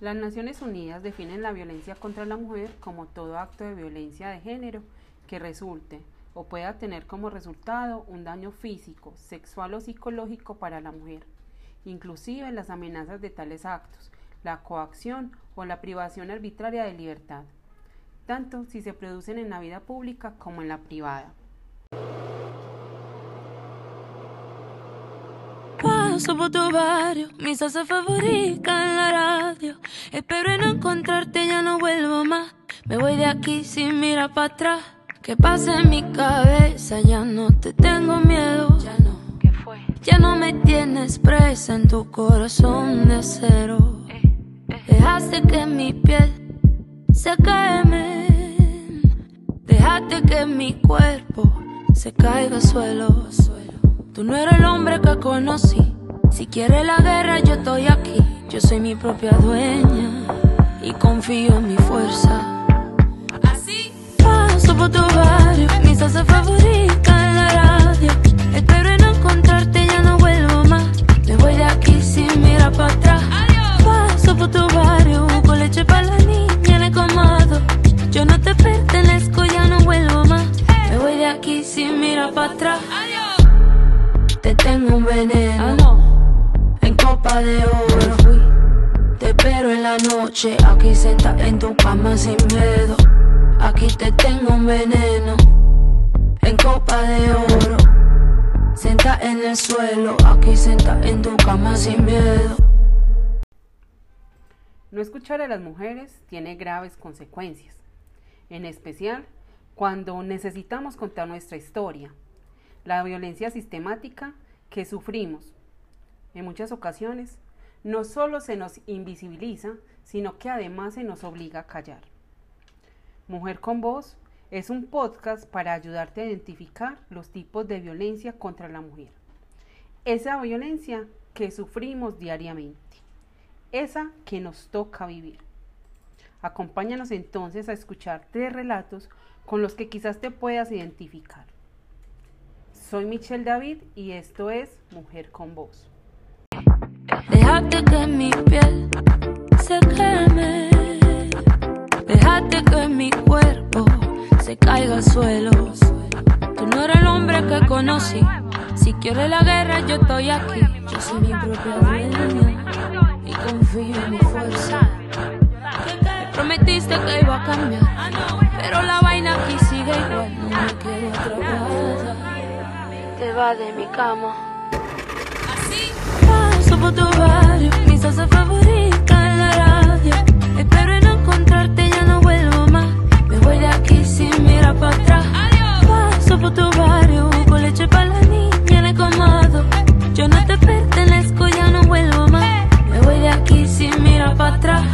Las Naciones Unidas definen la violencia contra la mujer como todo acto de violencia de género que resulte o pueda tener como resultado un daño físico, sexual o psicológico para la mujer, inclusive las amenazas de tales actos, la coacción o la privación arbitraria de libertad, tanto si se producen en la vida pública como en la privada. Tu barrio, mi salsa favorita en la radio. Espero en encontrarte, ya no vuelvo más. Me voy de aquí sin mirar para atrás. Que pasa en mi cabeza, ya no te tengo miedo. Ya no, ¿qué fue? Ya no me tienes presa en tu corazón de acero. Eh, eh. Dejaste que mi piel se queme. Dejaste que mi cuerpo se caiga al suelo. Tú no eres el hombre que conocí. Si quieres la guerra, yo estoy aquí. Yo soy mi propia dueña y confío en mi fuerza. Así paso por tu barrio, mi salsa favorita en la radio. Espero en encontrarte, ya no vuelvo más. Me voy de aquí sin mirar para atrás. Paso por tu barrio, con leche para la niña en el comado. Yo no te pertenezco, ya no vuelvo más. Me voy de aquí sin mirar para atrás. Te tengo un veneno no. en copa de oro. Te espero en la noche, aquí sentada en tu cama sin miedo. Aquí te tengo un veneno en copa de oro. Senta en el suelo, aquí sentada en tu cama sin miedo. No escuchar a las mujeres tiene graves consecuencias, en especial cuando necesitamos contar nuestra historia, la violencia sistemática que sufrimos. En muchas ocasiones, no solo se nos invisibiliza, sino que además se nos obliga a callar. Mujer con Voz es un podcast para ayudarte a identificar los tipos de violencia contra la mujer. Esa violencia que sufrimos diariamente. Esa que nos toca vivir. Acompáñanos entonces a escuchar tres relatos con los que quizás te puedas identificar. Soy Michelle David y esto es Mujer con Voz. Déjate que mi piel se queme. Déjate que mi cuerpo se caiga al suelo. Tú no eres el hombre que conocí. Si quieres la guerra, yo estoy aquí. Yo soy mi propia dueña y confío en mi fuerza. Me prometiste que iba a cambiar, pero la vaina aquí sigue igual. No me quiero atrapada. Te va de mi cama. Por tu barrio, mi salsa favorita en la radio. Espero en encontrarte, ya no vuelvo más. Me voy de aquí sin mirar para atrás. Paso por tu barrio, con leche para la niña en el comado. Yo no te pertenezco, ya no vuelvo más. Me voy de aquí sin mirar para atrás.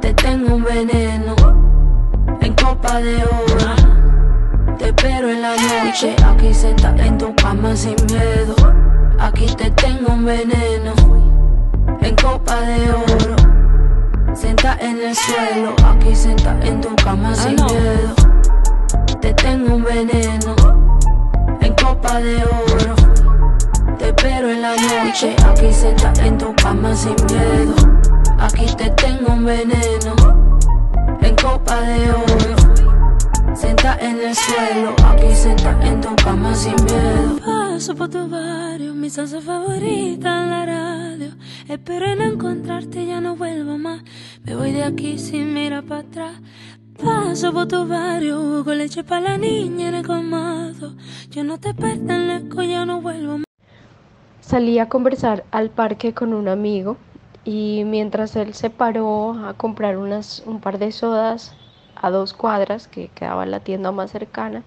Te tengo un veneno en copa de oro. Te espero en la noche, aquí sentada en tu cama sin miedo. Aquí te tengo un veneno en copa de oro. Senta en el suelo, aquí senta en tu cama sin miedo. Te tengo un veneno en copa de oro. Te espero en la noche, aquí senta en tu cama sin miedo. Aquí te tengo un veneno en copa de oro. Senta en el suelo, aquí senta en tu cama sin miedo. Paso por tu barrio, mi salsa favorita en la radio. Espero en encontrarte, ya no vuelvo más. Me voy de aquí sin mirar para atrás. Paso por tu barrio, con leche para la niña en el comado. Yo no te pertenezco, ya no vuelvo más. Salí a conversar al parque con un amigo y mientras él se paró a comprar un par de sodas a dos cuadras, que quedaba la tienda más cercana,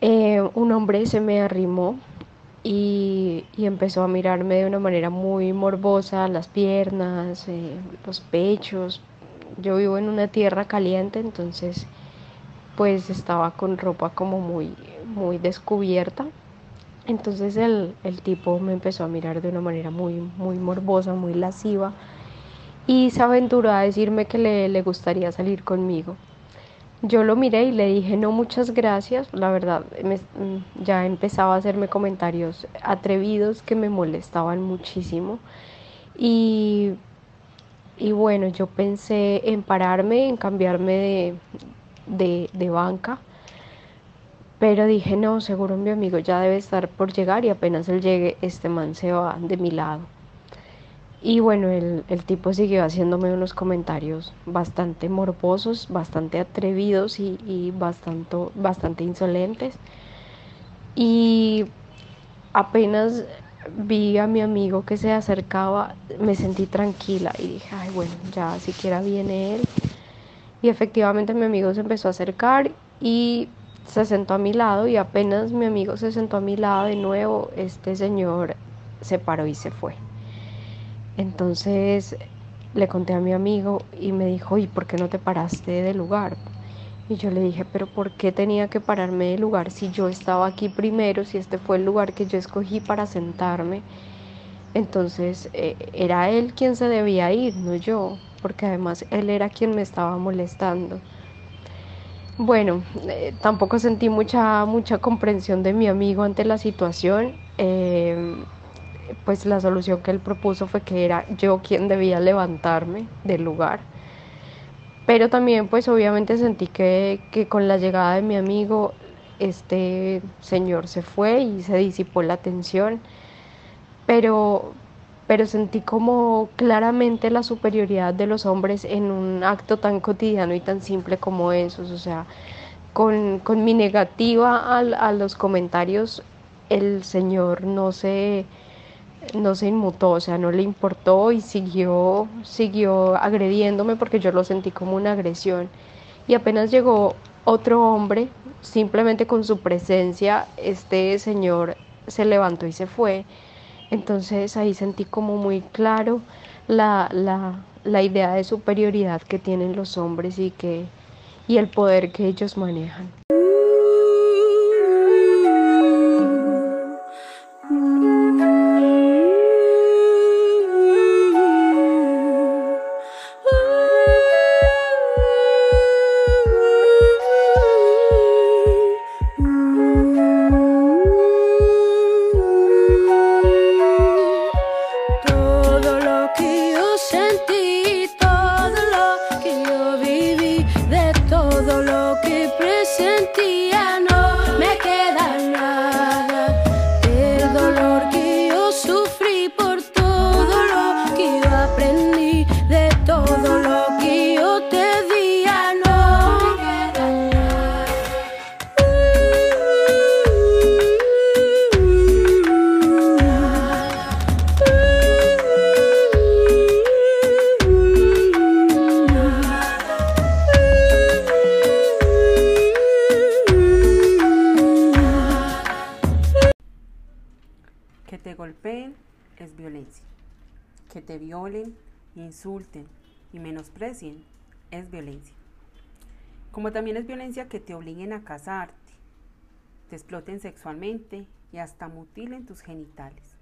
eh, un hombre se me arrimó y, empezó a mirarme de una manera muy morbosa, las piernas, eh, los pechos. Yo vivo en una tierra caliente, entonces pues estaba con ropa como muy, muy descubierta. Entonces el, tipo me empezó a mirar de una manera muy, muy morbosa, muy lasciva y se aventuró a decirme que le, gustaría salir conmigo. Yo lo miré y le dije no muchas gracias, la verdad me, ya empezaba a hacerme comentarios atrevidos que me molestaban muchísimo. Y y bueno, yo pensé en pararme, en cambiarme de, de, de banca, pero dije, no, seguro mi amigo ya debe estar por llegar y apenas él llegue, este man se va de mi lado. Y bueno, el, el, tipo siguió haciéndome unos comentarios bastante morbosos, bastante atrevidos y, y bastante, bastante insolentes. Y apenas vi a mi amigo que se acercaba, me sentí tranquila y dije, ay, bueno, ya siquiera viene él. Y efectivamente mi amigo se empezó a acercar y se sentó a mi lado y apenas mi amigo se sentó a mi lado de nuevo, este señor se paró y se fue. Entonces le conté a mi amigo y me dijo, ¿y por qué no te paraste del lugar? Y yo le dije, pero ¿por qué tenía que pararme del lugar si yo estaba aquí primero, si este fue el lugar que yo escogí para sentarme? Entonces eh, era él quien se debía ir, no yo, porque además él era quien me estaba molestando. Bueno, eh, tampoco sentí mucha, mucha comprensión de mi amigo ante la situación. Eh, pues la solución que él propuso fue que era yo quien debía levantarme del lugar. Pero también pues obviamente sentí que, que con la llegada de mi amigo este señor se fue y se disipó la tensión, pero, pero sentí como claramente la superioridad de los hombres en un acto tan cotidiano y tan simple como esos, o sea, con, con mi negativa a, a los comentarios, el señor no se no se inmutó, o sea, no le importó y siguió, siguió agrediéndome porque yo lo sentí como una agresión. Y apenas llegó otro hombre, simplemente con su presencia, este señor se levantó y se fue. Entonces ahí sentí como muy claro la, la, la idea de superioridad que tienen los hombres y, que, y el poder que ellos manejan. es violencia. Como también es violencia que te obliguen a casarte, te exploten sexualmente y hasta mutilen tus genitales.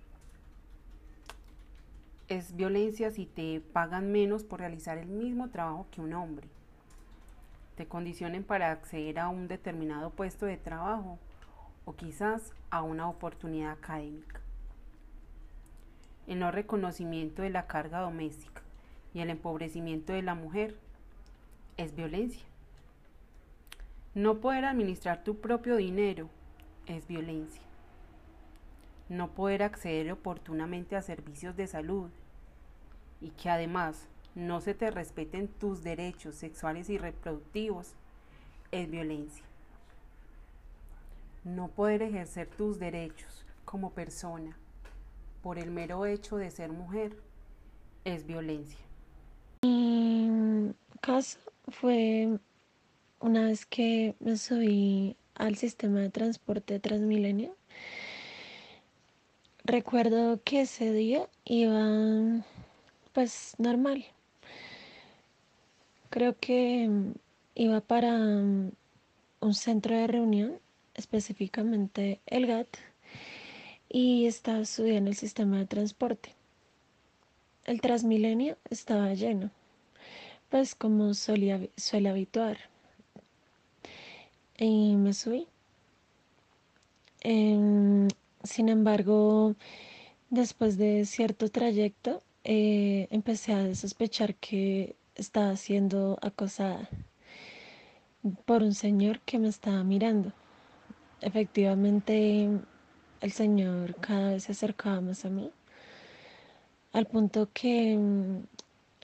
Es violencia si te pagan menos por realizar el mismo trabajo que un hombre. Te condicionen para acceder a un determinado puesto de trabajo o quizás a una oportunidad académica. El no reconocimiento de la carga doméstica y el empobrecimiento de la mujer es violencia. No poder administrar tu propio dinero es violencia. No poder acceder oportunamente a servicios de salud y que además no se te respeten tus derechos sexuales y reproductivos es violencia. No poder ejercer tus derechos como persona por el mero hecho de ser mujer es violencia. Mi caso fue una vez que me subí al sistema de transporte Transmilenio. Recuerdo que ese día iba pues normal. Creo que iba para un centro de reunión, específicamente el GAT y estaba subiendo el sistema de transporte. El Transmilenio estaba lleno, pues como solía, suele habituar. Y me subí. Em, sin embargo, después de cierto trayecto, eh, empecé a sospechar que estaba siendo acosada por un señor que me estaba mirando. Efectivamente, el señor cada vez se acercaba más a mí, al punto que mm,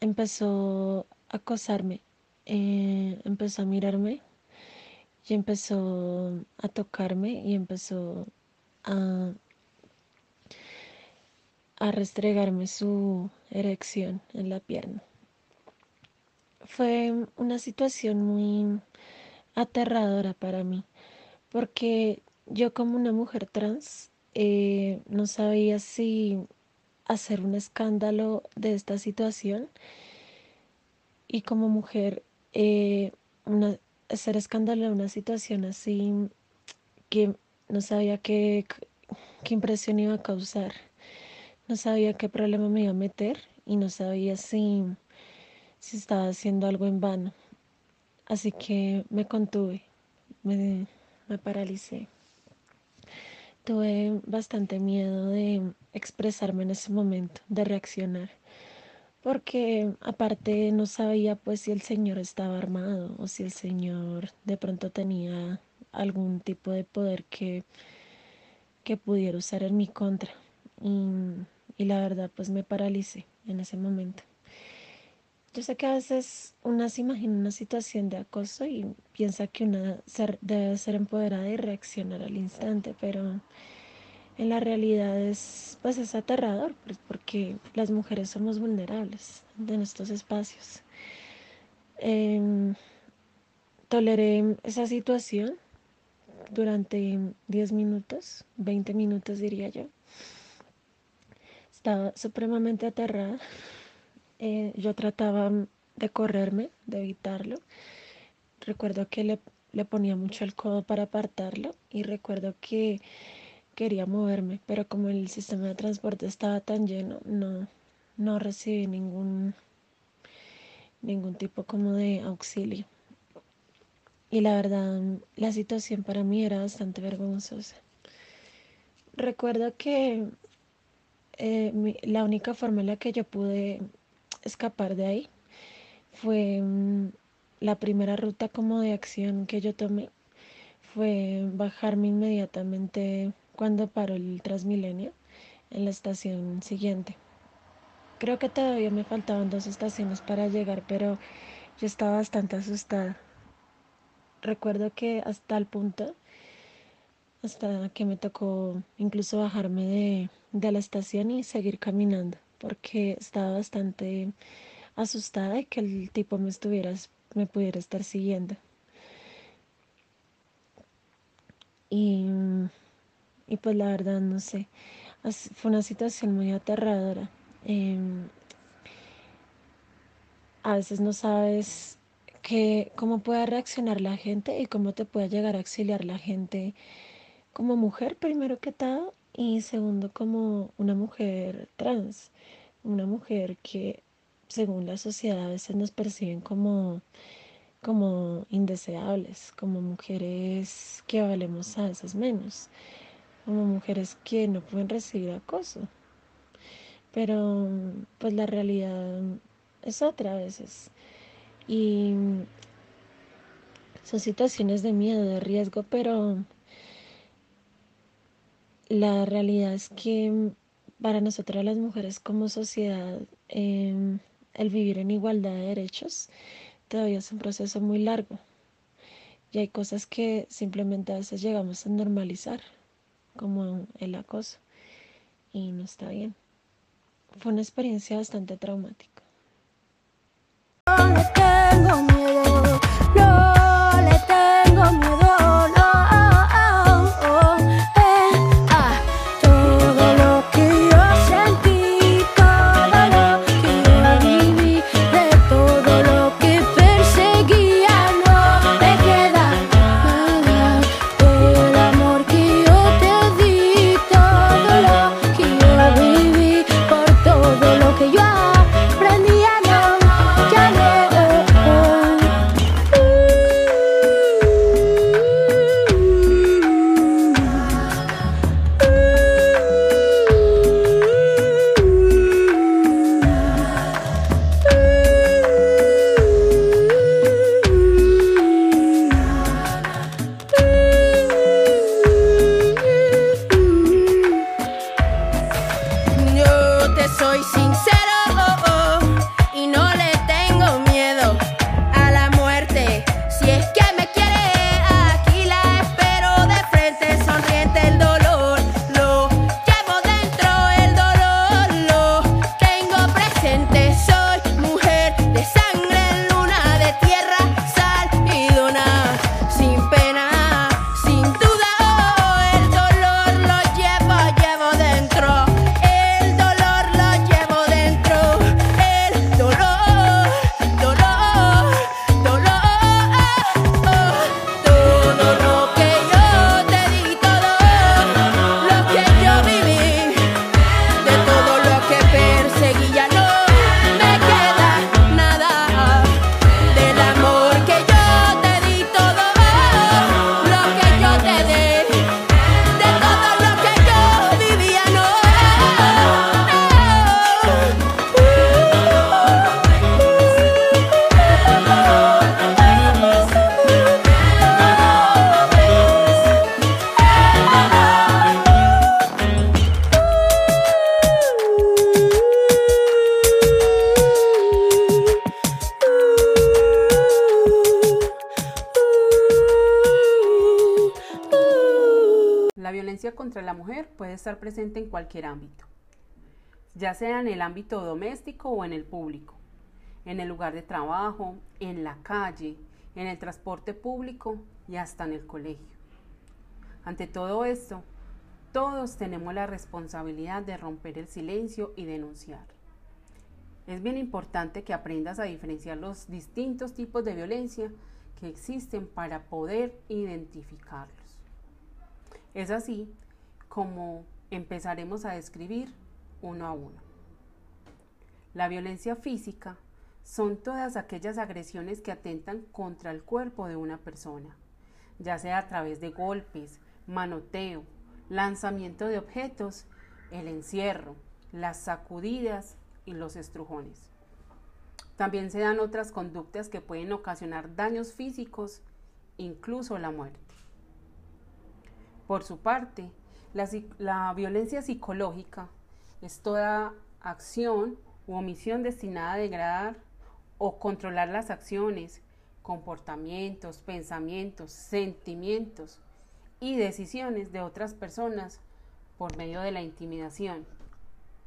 empezó a acosarme, eh, empezó a mirarme y empezó a tocarme y empezó a, a restregarme su erección en la pierna. Fue una situación muy aterradora para mí, porque yo como una mujer trans eh, no sabía si hacer un escándalo de esta situación y como mujer eh, hacer escándalo de una situación así que no sabía qué, qué impresión iba a causar, no sabía qué problema me iba a meter y no sabía si, si estaba haciendo algo en vano. Así que me contuve, me, me paralicé. Tuve bastante miedo de expresarme en ese momento, de reaccionar, porque aparte no sabía pues si el Señor estaba armado o si el Señor de pronto tenía algún tipo de poder que, que pudiera usar en mi contra. Y, y la verdad pues me paralicé en ese momento. Yo sé que a veces una se imagina una situación de acoso y piensa que una debe ser empoderada y reaccionar al instante, pero en la realidad es, pues es aterrador, pues, porque las mujeres somos vulnerables en estos espacios. Em, toleré esa situación durante 10 minutos, 20 minutos diría yo. Estaba supremamente aterrada. Eh, yo trataba de correrme, de evitarlo. Recuerdo que le, ponía mucho el codo para apartarlo y recuerdo que quería moverme, pero como el sistema de transporte estaba tan lleno, no, no recibí ningún, ningún tipo como de auxilio. Y la verdad, la situación para mí era bastante vergonzosa. Recuerdo que eh, la única forma en la que yo pude escapar de ahí fue mm, la primera ruta como de acción que yo tomé fue bajarme inmediatamente cuando paró el Transmilenio en la estación siguiente. Creo que todavía me faltaban dos estaciones para llegar, pero yo estaba bastante asustada. Recuerdo que hasta el punto, hasta que me tocó incluso bajarme de, de la estación y seguir caminando, porque estaba bastante asustada de que el tipo me estuviera, me pudiera estar siguiendo. Y y pues la verdad no sé, fue una situación muy aterradora. Em, a veces no sabes que, cómo puede reaccionar la gente y cómo te puede llegar a auxiliar la gente como mujer, primero que todo, y segundo como una mujer trans, una mujer que según la sociedad a veces nos perciben como, como indeseables, como mujeres que valemos a veces menos como mujeres que no pueden recibir acoso. Pero pues la realidad es otra a veces. Y son situaciones de miedo, de riesgo, pero la realidad es que para nosotras las mujeres como sociedad, em, el vivir en igualdad de derechos todavía es un proceso muy largo. Y hay cosas que simplemente a veces llegamos a normalizar como el acoso y no está bien. Fue una experiencia bastante traumática. Puede estar presente en cualquier ámbito, ya sea en el ámbito doméstico o en el público, en el lugar de trabajo, en la calle, en el transporte público y hasta en el colegio. Ante todo esto, todos tenemos la responsabilidad de romper el silencio y denunciar. Es bien importante que aprendas a diferenciar los distintos tipos de violencia que existen para poder identificarlos. Es así como empezaremos a describir uno a uno. La violencia física son todas aquellas agresiones que atentan contra el cuerpo de una persona, ya sea a través de golpes, manoteo, lanzamiento de objetos, el encierro, las sacudidas y los estrujones. También se dan otras conductas que pueden ocasionar daños físicos, incluso la muerte. Por su parte, la, violencia psicológica es toda acción u omisión destinada a degradar o controlar las acciones, comportamientos, pensamientos, sentimientos y decisiones de otras personas por medio de la intimidación,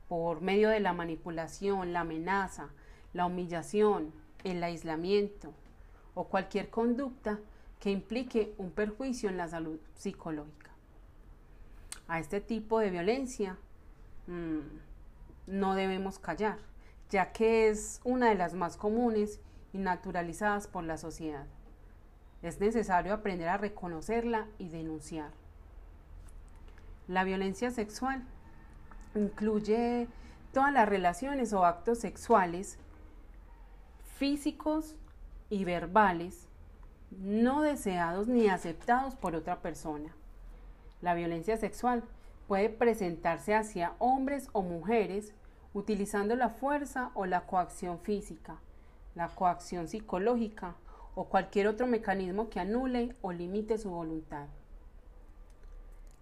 por medio de la manipulación, la amenaza, la humillación, el aislamiento o cualquier conducta que implique un perjuicio en la salud psicológica. A este tipo de violencia mmm, no debemos callar, ya que es una de las más comunes y naturalizadas por la sociedad. Es necesario aprender a reconocerla y denunciar. La violencia sexual incluye todas las relaciones o actos sexuales físicos y verbales no deseados ni aceptados por otra persona. La violencia sexual puede presentarse hacia hombres o mujeres utilizando la fuerza o la coacción física, la coacción psicológica o cualquier otro mecanismo que anule o limite su voluntad.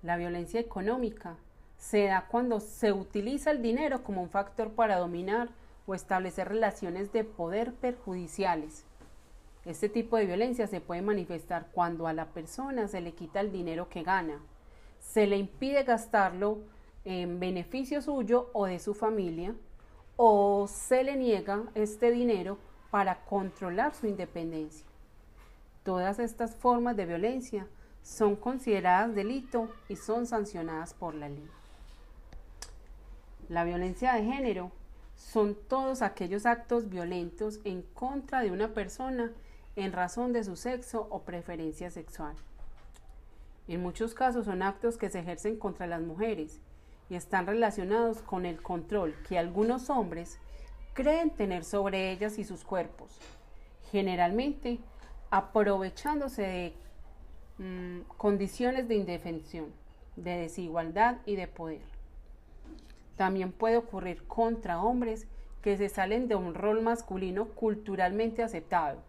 La violencia económica se da cuando se utiliza el dinero como un factor para dominar o establecer relaciones de poder perjudiciales. Este tipo de violencia se puede manifestar cuando a la persona se le quita el dinero que gana, se le impide gastarlo en beneficio suyo o de su familia, o se le niega este dinero para controlar su independencia. Todas estas formas de violencia son consideradas delito y son sancionadas por la ley. La violencia de género son todos aquellos actos violentos en contra de una persona en razón de su sexo o preferencia sexual. En muchos casos son actos que se ejercen contra las mujeres y están relacionados con el control que algunos hombres creen tener sobre ellas y sus cuerpos, generalmente aprovechándose de mmm, condiciones de indefensión, de desigualdad y de poder. También puede ocurrir contra hombres que se salen de un rol masculino culturalmente aceptado.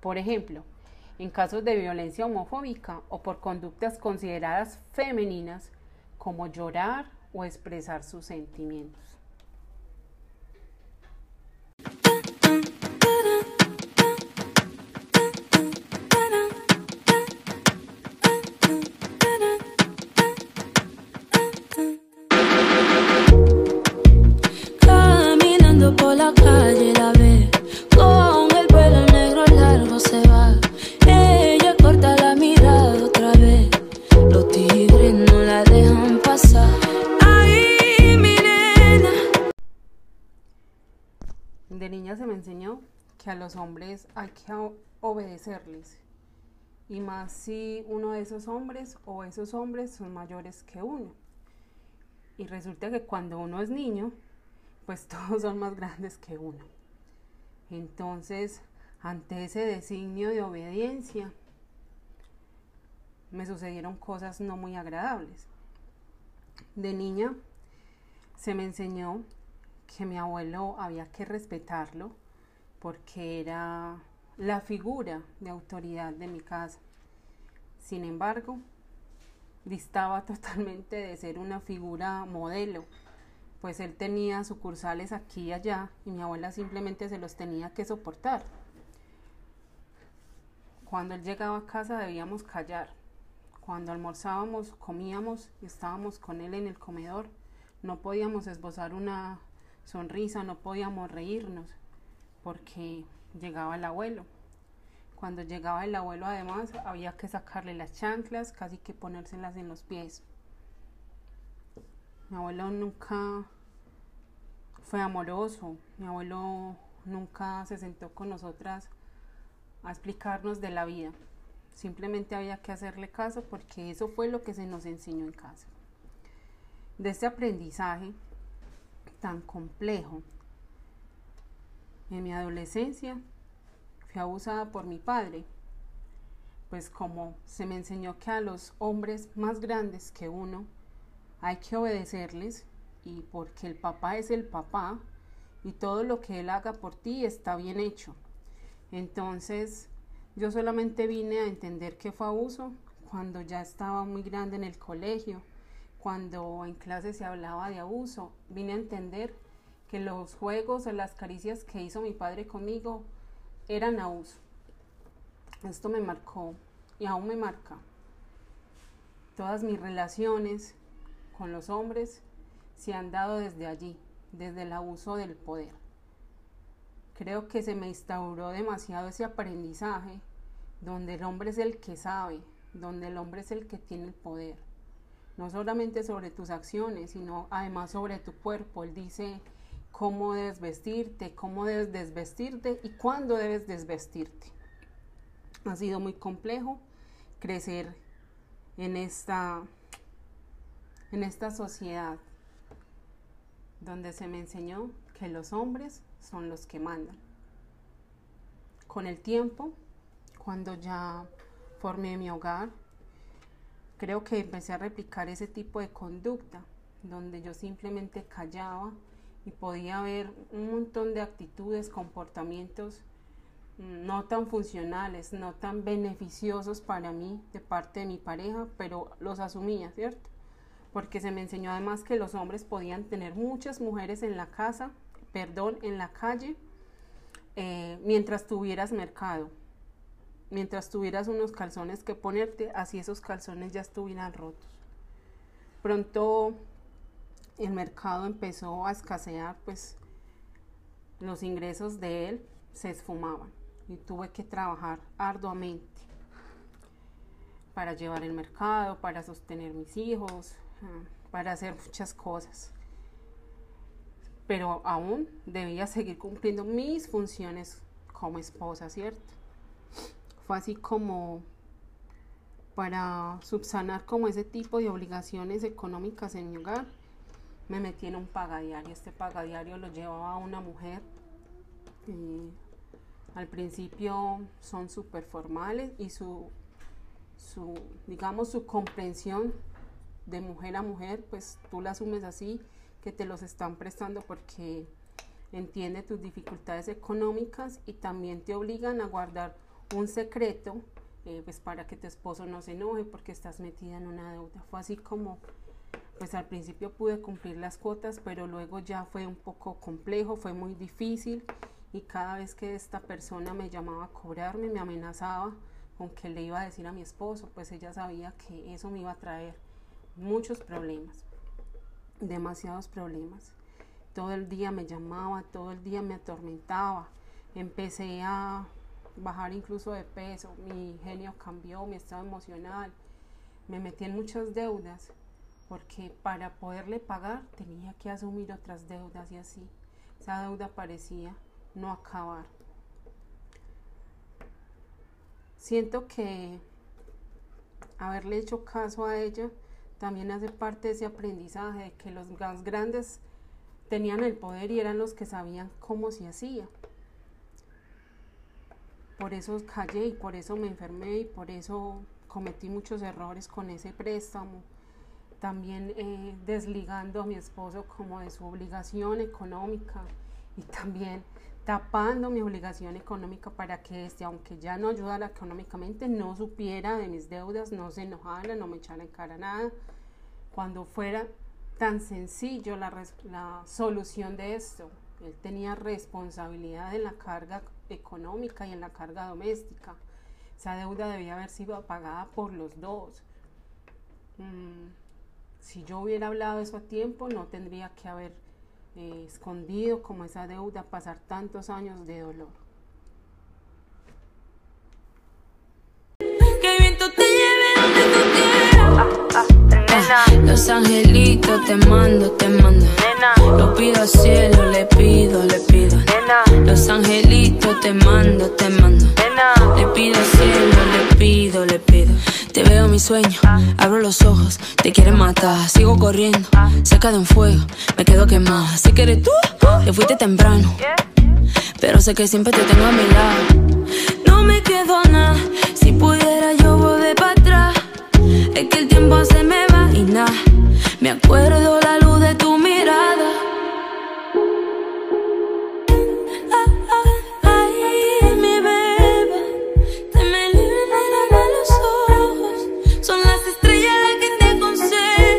Por ejemplo, en casos de violencia homofóbica o por conductas consideradas femeninas como llorar o expresar sus sentimientos. De niña se me enseñó que a los hombres hay que obedecerles. Y más si uno de esos hombres o esos hombres son mayores que uno. Y resulta que cuando uno es niño, pues todos son más grandes que uno. Entonces, ante ese designio de obediencia, me sucedieron cosas no muy agradables. De niña se me enseñó que mi abuelo había que respetarlo porque era la figura de autoridad de mi casa. Sin embargo, distaba totalmente de ser una figura modelo, pues él tenía sucursales aquí y allá y mi abuela simplemente se los tenía que soportar. Cuando él llegaba a casa debíamos callar. Cuando almorzábamos, comíamos y estábamos con él en el comedor, no podíamos esbozar una sonrisa, no podíamos reírnos, porque llegaba el abuelo. Cuando llegaba el abuelo además había que sacarle las chanclas, casi que ponérselas en los pies. Mi abuelo nunca fue amoroso, mi abuelo nunca se sentó con nosotras a explicarnos de la vida. Simplemente había que hacerle caso porque eso fue lo que se nos enseñó en casa. De este aprendizaje tan complejo, en mi adolescencia fui abusada por mi padre, pues como se me enseñó que a los hombres más grandes que uno hay que obedecerles y porque el papá es el papá y todo lo que él haga por ti está bien hecho. Entonces yo solamente vine a entender que fue abuso cuando ya estaba muy grande en el colegio, cuando en clase se hablaba de abuso, vine a entender que los juegos o las caricias que hizo mi padre conmigo eran abuso. Esto me marcó y aún me marca. Todas mis relaciones con los hombres se han dado desde allí, desde el abuso del poder. Creo que se me instauró demasiado ese aprendizaje donde el hombre es el que sabe, donde el hombre es el que tiene el poder. No solamente sobre tus acciones, sino además sobre tu cuerpo. Él dice cómo debes vestirte, cómo debes desvestirte y cuándo debes desvestirte. Ha sido muy complejo crecer en esta, en esta sociedad donde se me enseñó que los hombres son los que mandan. Con el tiempo, cuando ya formé mi hogar, creo que empecé a replicar ese tipo de conducta, donde yo simplemente callaba y podía ver un montón de actitudes, comportamientos mm, no tan funcionales, no tan beneficiosos para mí de parte de mi pareja, pero los asumía, ¿cierto? Porque se me enseñó además que los hombres podían tener muchas mujeres en la casa, perdón, en la calle, eh, mientras tuvieras mercado, mientras tuvieras unos calzones que ponerte, así esos calzones ya estuvieran rotos. Pronto el mercado empezó a escasear, pues los ingresos de él se esfumaban y tuve que trabajar arduamente para llevar el mercado, para sostener mis hijos, ah, para hacer muchas cosas. Pero aún debía seguir cumpliendo mis funciones como esposa, ¿cierto? Fue así como para subsanar como ese tipo de obligaciones económicas en mi hogar, me metí en un pagadiario. Este pagadiario lo llevaba una mujer. y al principio son súper formales y su, su, digamos, su comprensión de mujer a mujer, pues tú la asumes así, que te los están prestando porque entiende tus dificultades económicas y también te obligan a guardar un secreto eh, pues para que tu esposo no se enoje porque estás metida en una deuda. Fue así como, pues al principio pude cumplir las cuotas, pero luego ya fue un poco complejo, fue muy difícil y cada vez que esta persona me llamaba a cobrarme, me amenazaba con que le iba a decir a mi esposo, pues ella sabía que eso me iba a traer muchos problemas, demasiados problemas. Todo el día me llamaba, todo el día me atormentaba. Empecé a bajar incluso de peso, mi genio cambió, mi estado emocional. Me metí en muchas deudas porque para poderle pagar tenía que asumir otras deudas y así. Esa deuda parecía no acabar. Siento que haberle hecho caso a ella también hace parte de ese aprendizaje de que los más grandes tenían el poder y eran los que sabían cómo se hacía. Por eso callé y por eso me enfermé y por eso cometí muchos errores con ese préstamo. También eh, desligando a mi esposo como de su obligación económica y también tapando mi obligación económica para que este, aunque ya no ayudara económicamente, no supiera de mis deudas, no se enojara, no me echara en cara nada. Cuando fuera tan sencillo la, la solución de esto, él tenía responsabilidad en la carga económica y en la carga doméstica. Esa deuda debía haber sido pagada por los dos. Mm, si yo hubiera hablado eso a tiempo, no tendría que haber eh, escondido como esa deuda, pasar tantos años de dolor. Que viento Los angelitos te mando, te mando. Lo pido al cielo, le pido, le pido. Los angelitos te mando, te mando. Le pido al cielo, le pido, le pido. Te veo mi sueño, abro los ojos, te quieren matar, sigo corriendo, cerca de un fuego, me quedo quemada. Si quieres tú, te fuiste temprano, pero sé que siempre te tengo a mi lado. No me quedo nada, si pudiera yo volver para atrás. Es que el tiempo se me acuerdo la luz de tu mirada. Ay, mi bebé, te me liberan a los ojos. Son las estrellas las que te aconsejan.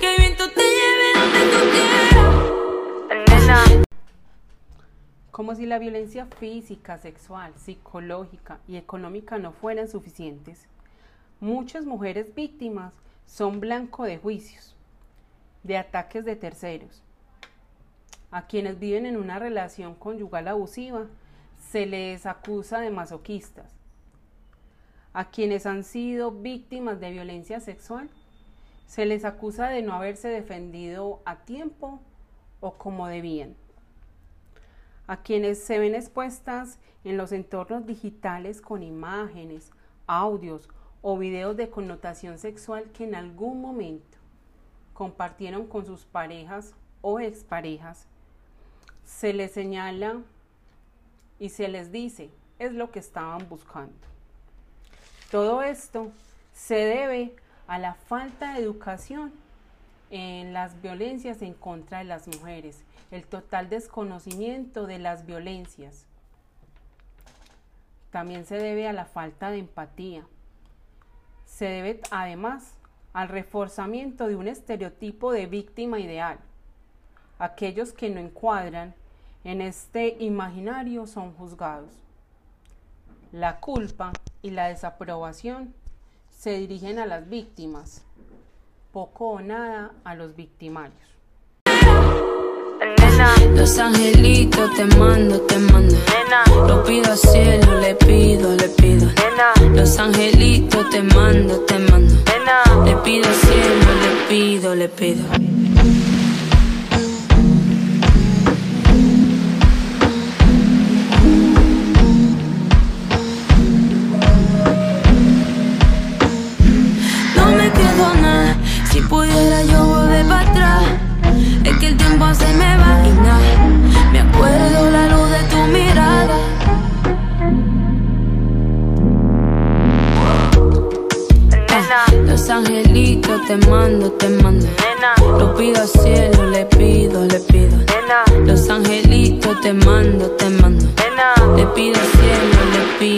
Que el viento te lleve donde tú quieras. Como si la violencia física, sexual, psicológica y económica no fueran suficientes, muchas mujeres víctimas son blanco de juicios, de ataques de terceros. A quienes viven en una relación conyugal abusiva se les acusa de masoquistas. A quienes han sido víctimas de violencia sexual se les acusa de no haberse defendido a tiempo o como debían. A quienes se ven expuestas en los entornos digitales con imágenes, audios o videos de connotación sexual que en algún momento compartieron con sus parejas o exparejas, se les señala y se les dice, es lo que estaban buscando. Todo esto se debe a la falta de educación en las violencias en contra de las mujeres, el total desconocimiento de las violencias. También se debe a la falta de empatía. Se debe además al reforzamiento de un estereotipo de víctima ideal. Aquellos que no encuadran en este imaginario son juzgados. La culpa y la desaprobación se dirigen a las víctimas, poco o nada a los victimarios. Los angelitos te mando, te mando. Lo pido al cielo, le pido, le pido. Los angelitos te mando, te mando. Le pido al cielo, le pido, le pido. Te mando, te mando. Lo pido al cielo, le pido, le pido. Los angelitos te mando, te mando. Le pido al cielo,